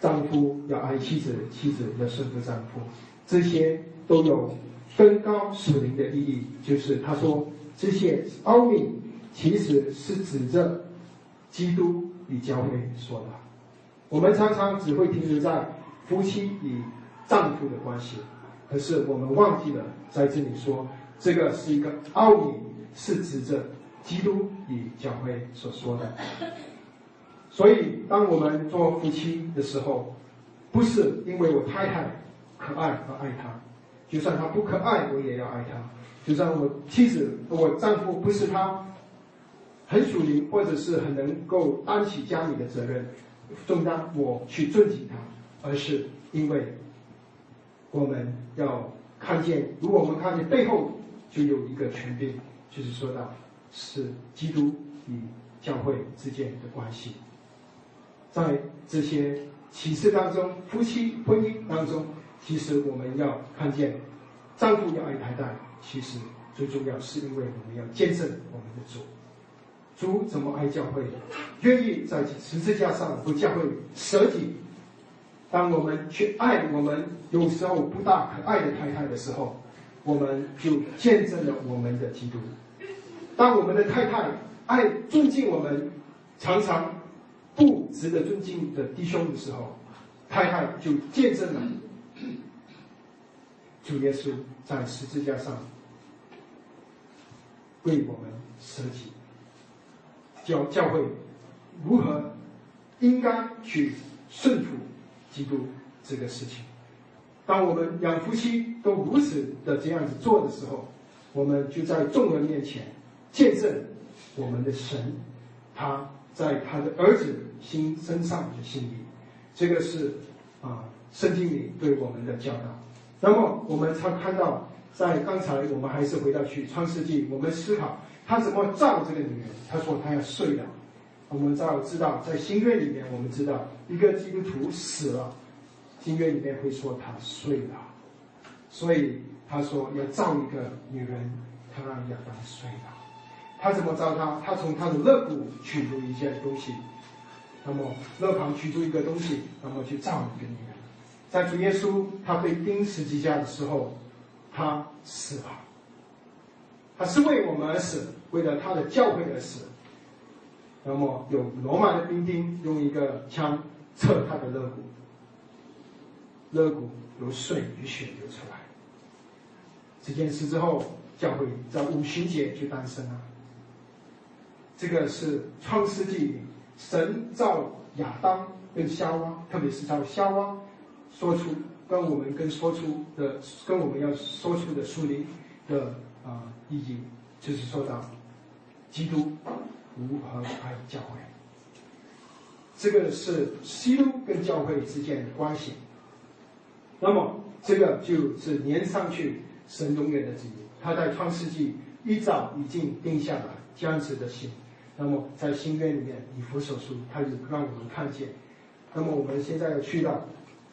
丈夫要爱妻子，妻子要顺服丈夫，这些都有更高属灵的意义。就是他说这些奥秘。其实是指着基督与教会说的。我们常常只会停留在夫妻与丈夫的关系，可是我们忘记了在这里说，这个是一个奥秘，是指着基督与教会所说的。所以，当我们做夫妻的时候，不是因为我太太可爱而爱她，就算她不可爱，我也要爱她；就算我妻子、我丈夫不是她。很属灵，或者是很能够担起家里的责任重担，我去尊敬他，而是因为我们要看见，如果我们看见背后就有一个权柄，就是说到是基督与教会之间的关系，在这些启示当中，夫妻婚姻当中，其实我们要看见丈夫要爱太太，其实最重要是因为我们要见证我们的主。主怎么爱教会？愿意在十字架上为教会舍己。当我们去爱我们有时候不大可爱的太太的时候，我们就见证了我们的基督。当我们的太太爱尊敬我们常常不值得尊敬的弟兄的时候，太太就见证了主耶稣在十字架上为我们舍己。教教会如何应该去顺服基督这个事情？当我们两夫妻都如此的这样子做的时候，我们就在众人面前见证我们的神，他在他的儿子心身上的心意。这个是啊，圣经里对我们的教导。那么我们才看到，在刚才我们还是回到去创世纪，我们思考他怎么造这个女人。他说他要睡了。我们要知道，在新约里面，我们知道一个基督徒死了，新约里面会说他睡了。所以他说要造一个女人，他让亚当睡了。他怎么造他？他从他的肋骨取出一件东西，那么肋旁取出一个东西，那么去造一个女人。在主耶稣他被钉十字架的时候，他死了。他是为我们而死，为了他的教会而死。那么有罗马的兵丁用一个枪刺他的肋骨，肋骨有水与血流出来。这件事之后，教会在五旬节就诞生了。这个是创世纪神造亚当跟夏娃，特别是造夏娃。说出跟我们跟说出的跟我们要说出的树林的啊意义，就是说到基督如何爱教会，这个是基督跟教会之间的关系。那么这个就是连上去神永远的旨意，他在创世纪一早已经定下了这样子的心。那么在新约里面以弗所书，他就让我们看见。那么我们现在要去到。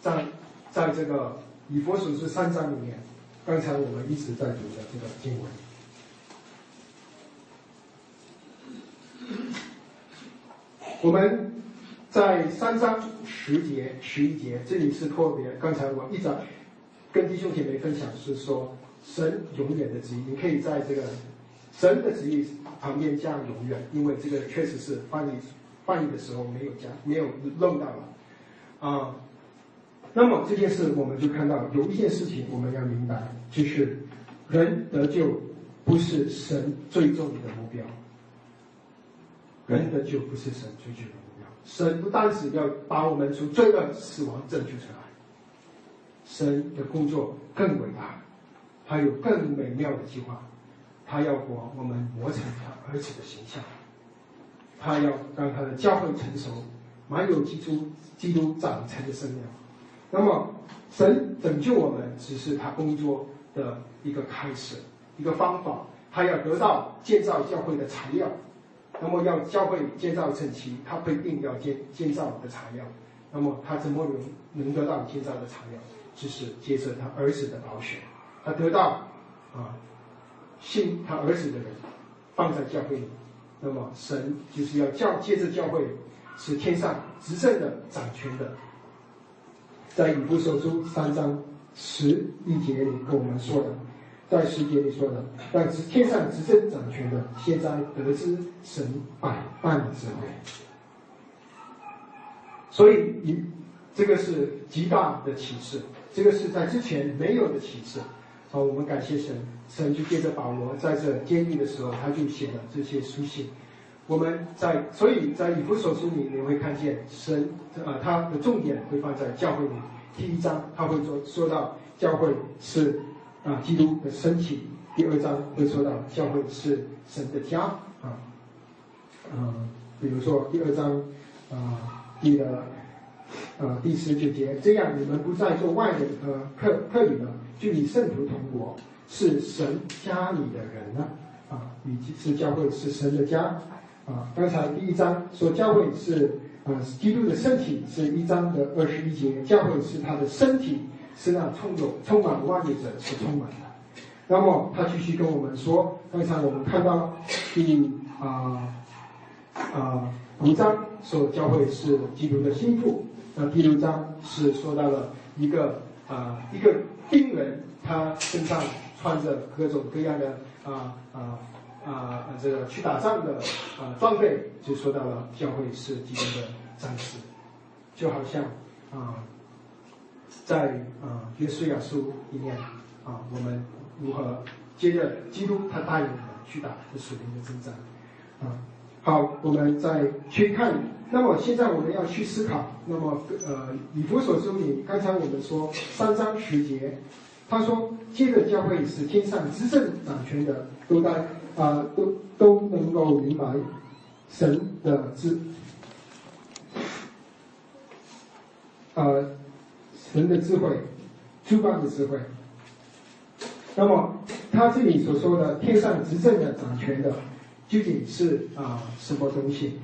在在这个以佛所书三章里面，刚才我们一直在读的这个经文，(laughs) 我们在三章十节、十一节，这里是特别。刚才我一直跟弟兄姐妹分享是说，神永远的旨意，你可以在这个神的旨意旁边加永远，因为这个确实是翻译翻译的时候没有加，没有弄到了啊。那么这件事，我们就看到有一件事情我们要明白，就是人得救不是神最重的目标。人得救不是神追求的目标。神不单是要把我们从罪恶、死亡拯救出来，神的工作更伟大，他有更美妙的计划。他要把我们磨成他儿子的形象，他要让他的教会成熟，满有基督基督长成的生命。那么，神拯救我们只是他工作的一个开始，一个方法。他要得到建造教会的材料，那么要教会建造成齐，他不一定要建建造你的材料。那么他怎么能能得到建造的材料？就是接着他儿子的宝血，他得到啊信他儿子的人放在教会里。那么神就是要教接着教会是天上执政的掌权的。在以弗所书三章十一节里跟我们说的，在诗节里说的，但是天上执政掌权的，现在得知神百般的智慧，所以你这个是极大的启示，这个是在之前没有的启示。好，我们感谢神，神就借着保罗在这监狱的时候，他就写了这些书信。我们在，所以在以弗所书里，你会看见神，呃，他的重点会放在教会里。第一章他会说说到教会是啊基督的身体，第二章会说到教会是神的家啊，嗯，比如说第二章啊第的呃第十九节，这样你们不再做外人和客客旅了，就与圣徒同国，是神家里的人了啊，以及是教会是神的家。啊，刚才第一章说教会是啊，基督的身体是一章的二十一节，教会是他的身体，身上充有充满万有者是充满的。那么他继续跟我们说，刚才我们看到第啊啊五章说教会是基督的心腹，那第六章是说到了一个啊一个兵人，他身上穿着各种各样的啊啊。啊，这个去打仗的啊装备，就说到了教会是基督的战士，就好像啊，在啊约书亚书里面啊，我们如何接着基督他带领我们去打这属灵的征战啊。好，我们再去看，那么现在我们要去思考，那么呃以弗所书里，刚才我们说三章十节，他说接着教会是天上执政掌权的都在。啊，都都能够明白神的智，呃，神的智慧，诸般的智慧，那么他这里所说的天上执政的掌权的，究竟是啊什么东西？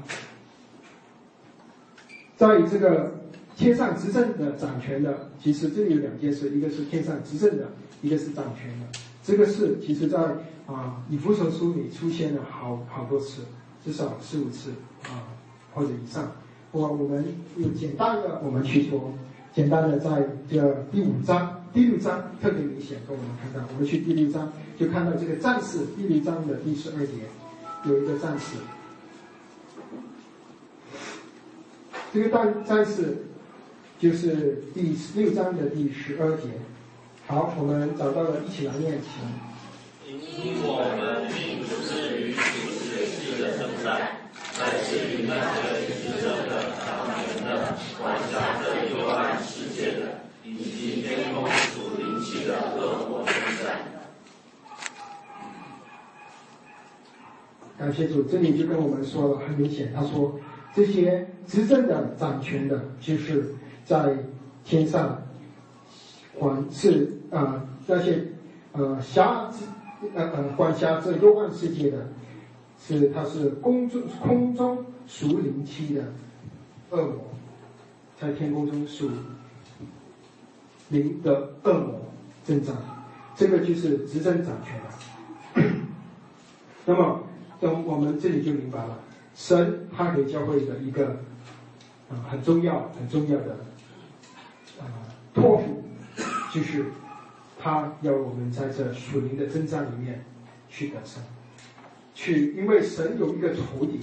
在这个天上执政的掌权的，其实这里有两件事，一个是天上执政的，一个是掌权的。这个事其实在啊以弗所书里出现了好好多次，至少四五次啊或者以上。我我们有简单的我们去说，简单的在这第五章、第六章特别明显，跟我们看到，我们去第六章就看到这个战士，第六章的第十二节有一个战士，这个战战士就是第十六章的第十二节。好，我们找到了，一起来念，请。因我们不是与属血气的征战，乃是与那个。管辖这幽暗世界的，以及天空属灵气的恶魔征战。感谢主，这里就跟我们说了，很明显，他说这些执政的、掌权的，就是在天上管是啊那些呃辖呃呃管辖这幽暗世界的，是他是空中空中属灵气的恶魔。在天空中属灵的恶魔增长，这个就是执政掌权了。那么，等我们这里就明白了，神他给教会的一个啊很重要、很重要的啊托付，就是他要我们在这属灵的征战里面去得胜，去，因为神有一个仇敌。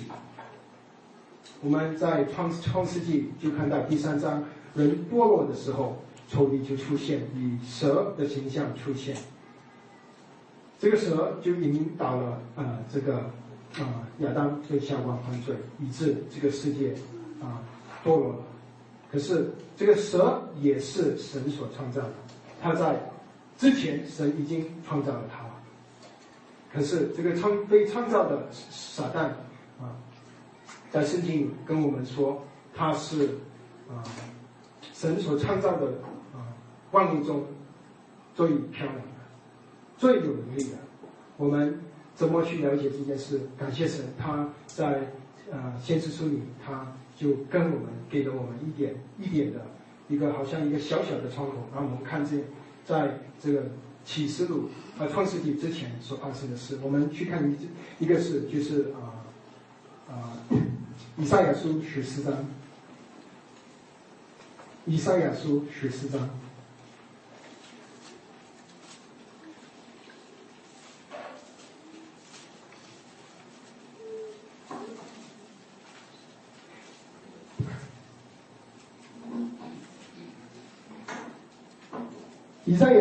我们在创创世纪就看到第三章，人堕落的时候，仇敌就出现，以蛇的形象出现。这个蛇就引导了啊，这个啊亚当被夏娃犯罪，以致这个世界啊堕落了。可是这个蛇也是神所创造的，他在之前神已经创造了他。可是这个创被创造的撒旦啊。在圣经里跟我们说，他是啊神所创造的啊万物中最漂亮的、最有能力的。我们怎么去了解这件事？感谢神，他在呃先知书里，他就跟我们给了我们一点一点的一个好像一个小小的窗口，让我们看见在这个启示录啊创世纪之前所发生的事。我们去看一一个是就是啊啊。以赛亚书十四章，以赛亚书十四章，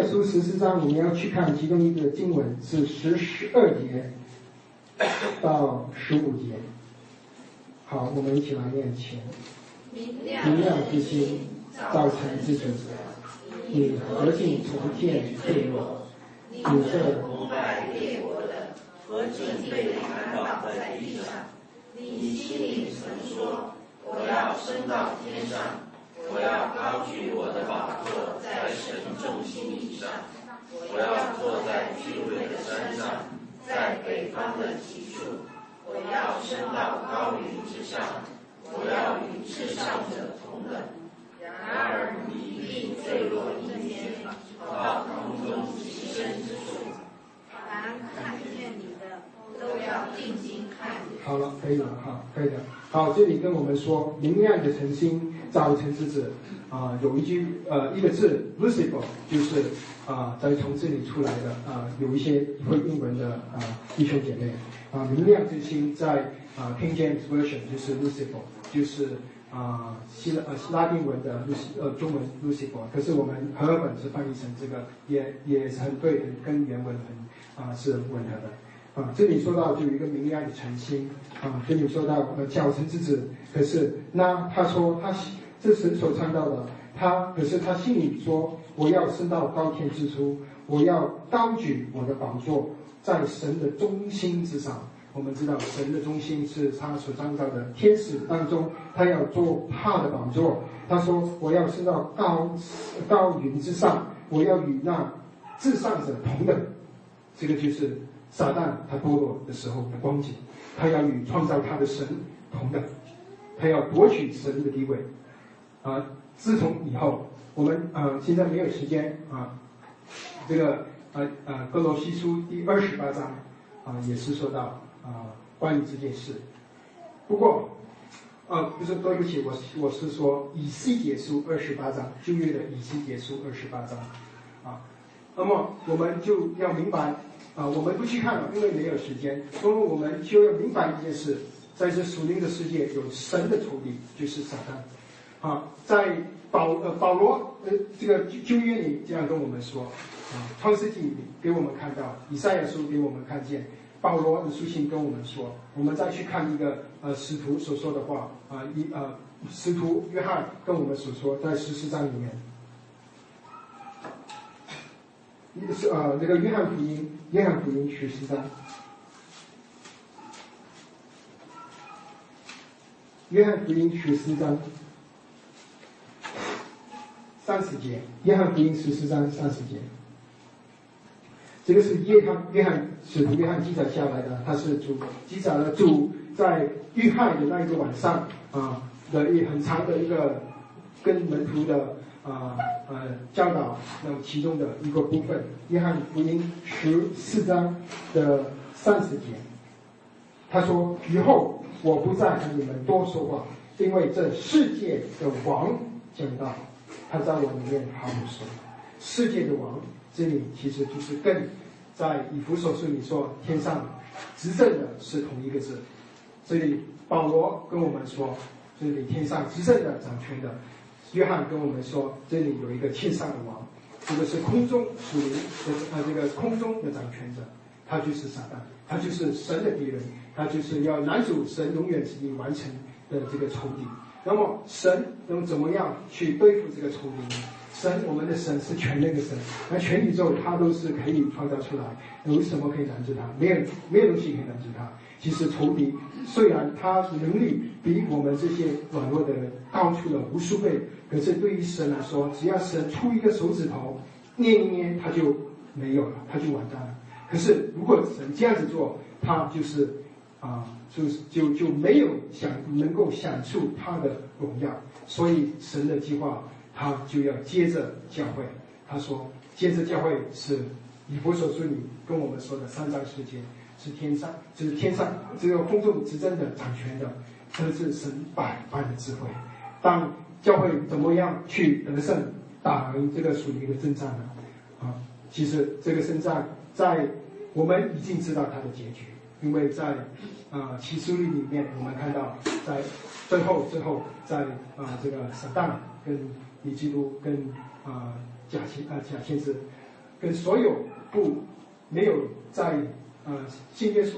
书十四章，我们要去看其中一个经文是十十二节到十五节。好，我们一起来念前。明亮之星，早晨之主，你何竟从天坠落？你这不败列国的，何竟被砍倒在地上？你心里曾说：我要升到天上，我要高举我的宝座在神众心以上，我要坐在巨伟的山上，在北方的极处。我要升到高云之上，我要与至上者同等。然而你必坠落阴间，到空中极深之处。凡看见你的，都要定睛看你。好了，可以了，好，可以的。好，这里跟我们说，明亮的晨星，早晨之子。啊，有一句呃，一个字，Lucifer，就是啊，在从这里出来的啊，有一些会英文的啊弟兄姐妹。啊，明亮之星在啊，King James Version 就是 Lucifer，就是啊，希腊呃拉丁文的 Luc 呃中文 Lucifer，可是我们和合本是翻译成这个，也也是很对，跟原文很啊是吻合的。啊，这里说到就有一个明亮的晨星，啊，这里说到呃早晨之子，可是那他说他这神所创造的，他可是他心里说我要升到高天之初，我要高举我的宝座。在神的中心之上，我们知道神的中心是他所创造的天使当中，他要做他的宝座。他说：“我要升到高高云之上，我要与那至上者同等。”这个就是撒旦他堕落的时候的光景，他要与创造他的神同等，他要夺取神的地位。啊，自从以后，我们啊现在没有时间啊，这个呃呃哥罗西书第二十八章啊也是说到啊关于这件事。不过，啊不是对不起，我我是说以西结书二十八章旧约的以西结书二十八章啊。那么我们就要明白啊，我们不去看了，因为没有时间。那么我们就要明白一件事，在这属灵的世界有神的仇敌，就是撒旦。啊，在保呃保罗呃这个旧约里这样跟我们说，啊创世纪里给我们看到，以赛亚书给我们看见，保罗的书信跟我们说，我们再去看一个呃使徒所说的话啊一呃使徒约翰跟我们所说，在十四章里面，是呃那个约翰福音约翰福音十四章，约翰福音十四章。三十节，约翰福音十四章三十节，这个是约翰约翰使徒约翰记载下来的，他是主记载了主在遇害的那一个晚上啊的一很长的一个跟门徒的啊呃教导那其中的一个部分。约翰福音十四章的三十节，他说：“以后我不再和你们多说话，因为这世界的王将到。”他在我里面毫无说，世界的王，这里其实就是跟在以弗所书里说天上执政的是同一个字。这里保罗跟我们说，这里天上执政的掌权的，约翰跟我们说，这里有一个天上的王，这个是空中属灵的呃这个空中的掌权者，他就是撒旦，他就是神的敌人，他就是要男主神永远是你完成的这个仇敌。那么神能怎么样去对付这个仇敌呢？神，我们的神是全能的神，那全宇宙它都是可以创造出来，有什么可以拦住它？没有，没有东西可以拦住它。其实仇敌虽然他能力比我们这些软弱的人高出了无数倍，可是对于神来说，只要神出一个手指头，捏一捏，他就没有了，他就完蛋了。可是如果神这样子做，他就是啊。就是就就没有享能够享受他的荣耀，所以神的计划他就要接着教会。他说，接着教会是以佛所说里跟我们说的三章时间，是天上就是天上这个公众执政的掌权的，这是神百般的智慧。当教会怎么样去得胜打赢这个属灵的征战呢？啊，其实这个征战在我们已经知道它的结局，因为在。啊，启示录里面我们看到，在最后最后，在啊这个撒旦跟李基督跟啊假先啊假先知，跟所有不没有在啊信耶稣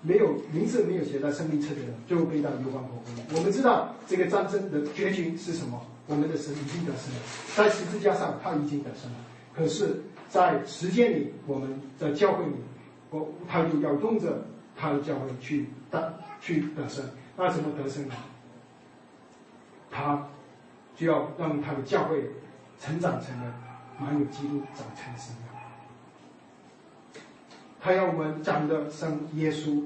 没有名字没有写在生命册的人，就被到幽光火湖里。我们知道这个战争的结局是什么？我们的神已经得胜了，在十字架上他已经得胜了。可是，在时间里，我们在教会里，我他就要用着。他的教会去得去得胜，那怎么得胜呢？他就要让他的教会成长成了满有基督长成的生命。他要我们长得像耶稣，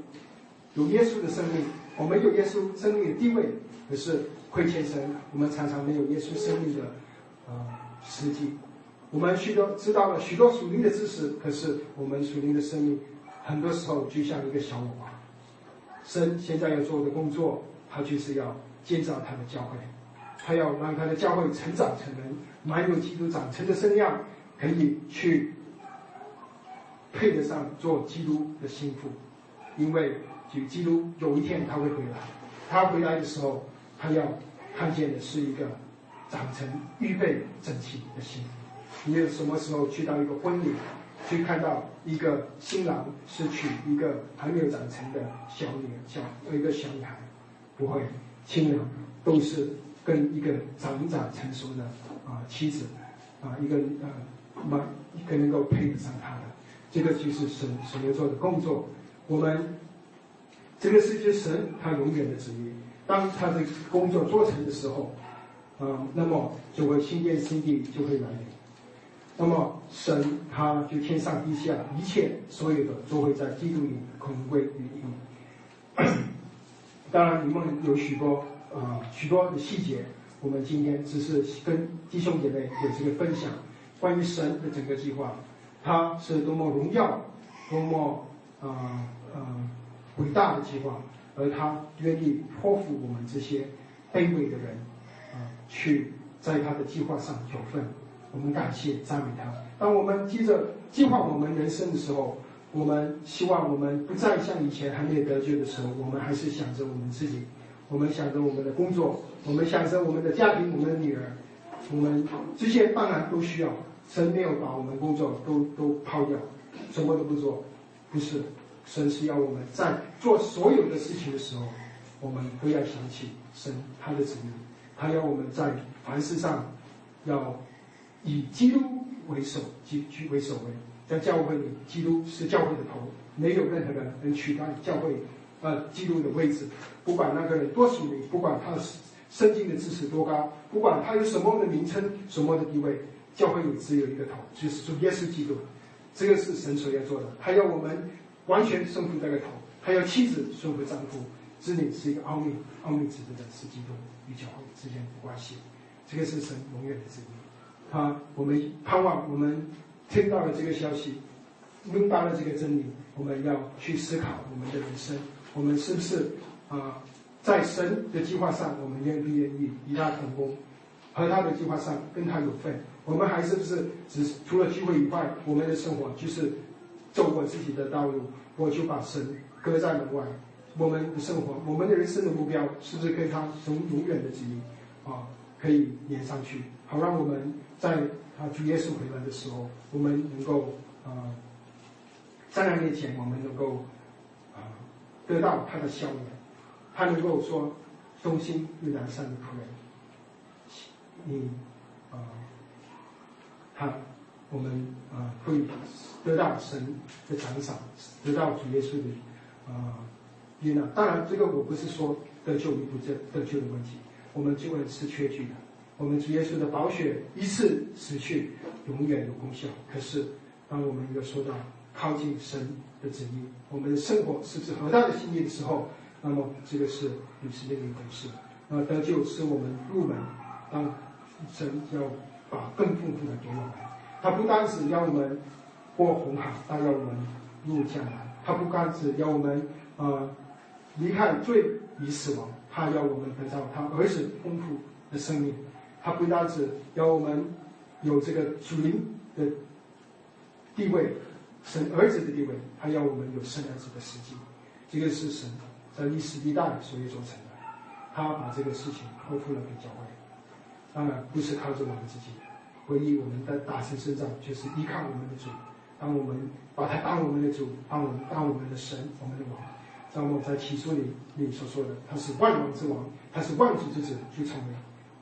有耶稣的生命，我们有耶稣生命的地位，可是亏欠神，我们常常没有耶稣生命的啊实际。我们许多知道了许多属灵的知识，可是我们属灵的生命。很多时候就像一个小娃娃，神现在要做的工作，他就是要建造他的教会，他要让他的教会成长成人，满有基督长成的身量，可以去配得上做基督的心腹，因为就基督有一天他会回来，他回来的时候，他要看见的是一个长成预备整齐的心。你有什么时候去到一个婚礼？去看到一个新郎是娶一个还没有长成的小女小一个小女孩，不会，新郎都是跟一个长长成熟的啊妻子啊一个呃蛮一个能够配得上他的，这个就是神神要做的工作。我们这个世界神他永远的旨意，当他的工作做成的时候，啊，那么就会新天新地就会来临。那么神他就天上地下一切所有的都会在基督里同归于一。当然，你们有许多啊许多的细节，我们今天只是跟弟兄姐妹有这个分享，关于神的整个计划，他是多么荣耀，多么啊啊伟大的计划，而他愿意托付我们这些卑微的人啊去在他的计划上有份。我们感谢赞美他。当我们记着计划我们人生的时候，我们希望我们不再像以前还没有得救的时候，我们还是想着我们自己，我们想着我们的工作，我们想着我们的家庭，我们的女儿，我们这些当然都需要。神没有把我们工作都都抛掉，什么都不做，不是。神是要我们在做所有的事情的时候，我们都要想起神他的旨意，他要我们在凡事上要。以基督为首，基居为首位，在教会里，基督是教会的头，没有任何人能取代教会，呃，基督的位置。不管那个人多属灵，不管他圣经的知识多高，不管他有什么的名称、什么的地位，教会里只有一个头，就是主耶稣基督。这个是神所要做的，他要我们完全顺服这个头，他要妻子顺服丈夫。这里是一个奥秘，奥秘指的是基督与教会之间的关系。这个是神永远的旨意。啊，我们盼望我们听到了这个消息，明白了这个真理，我们要去思考我们的人生，我们是不是啊，在神的计划上，我们愿不愿意与他同工，和他的计划上跟他有份？我们还是不是只除了聚会以外，我们的生活就是走我自己的道路，我就把神搁在门外？我们的生活，我们的人生的目标，是不是跟他从永远的旨意啊，可以连上去？好，让我们在啊主耶稣回来的时候，我们能够啊在他面前，我们能够得到他的笑脸，他能够说忠心又良善的仆人，你啊他我们啊会得到神的奖赏，得到主耶稣的啊悦纳。当然，这个我不是说得救与不得得救的问题，我们救恩是缺据的。我们主耶稣的宝血一次死去，永远有功效。可是，当我们又说到靠近神的旨意，我们的生活是不是合他的心意的时候，那么这个是与神的一回事。那得救是我们入门，当神要把更丰富的给我们。他不单是要我们过红海，他要我们入江南。他不单是要我们呃离开罪与死亡，他要我们得到他儿子丰富的生命。他不单是要我们有这个主灵的地位，神儿子的地位，他要我们有生儿子的实际。这个是神在历史历代所以做成的。他把这个事情托付了给教会，当然不是靠着我们自己，唯一我们的大神身上就是依靠我们的主。当我们把他当我们的主，当我们当我们的神，我们的王。张默在起诉里里所说的，他是万王之王，他是万主之子，就成为。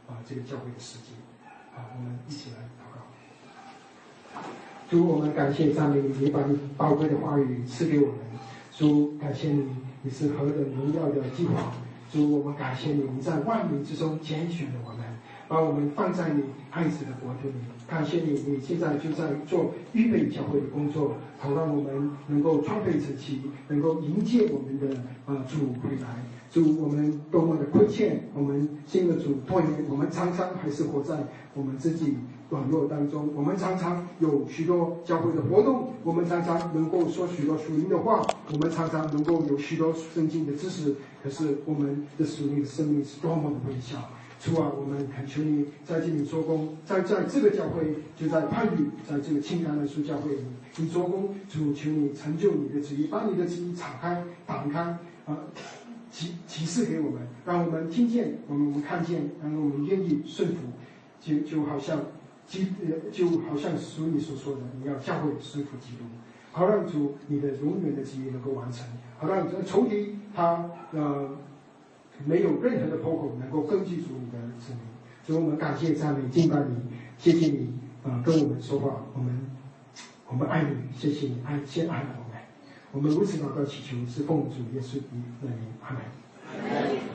啊，这个教会的时机，啊，我们一起来。主，我们感谢赞美你，把你宝贵的话语赐给我们。主，感谢你，你是何等荣耀的计划。主，我们感谢你，你在万民之中拣选了我们，把我们放在你爱子的国度里。感谢你，你现在就在做预备教会的工作，好让我们能够装备整齐，能够迎接我们的啊主回来。主，我们多么的亏欠，我们信了主多年，我们常常还是活在我们自己软弱当中。我们常常有许多教会的活动，我们常常能够说许多属灵的话，我们常常能够有许多圣经的知识。可是我们的属灵的生命是多么的微小。主啊，我们恳求你在这里做工，在在这个教会，就在潘宇，在这个清凉的书教会里，你做工。主，求你成就你的旨意，把你的旨意敞开、打开啊。启启示给我们，让我们听见，我们我们看见，让我们愿意顺服，就就好像基呃就好像书里所说的，你要教会顺服基督，好让主你的永远的旨意能够完成，好让这仇敌他呃没有任何的破口能够根据主你的旨意。所以我们感谢赞美敬拜你，谢谢你啊跟我们说话，我们我们爱你，谢谢你爱先爱我们。我们如此祷告祈求，是奉主耶稣的名，阿门。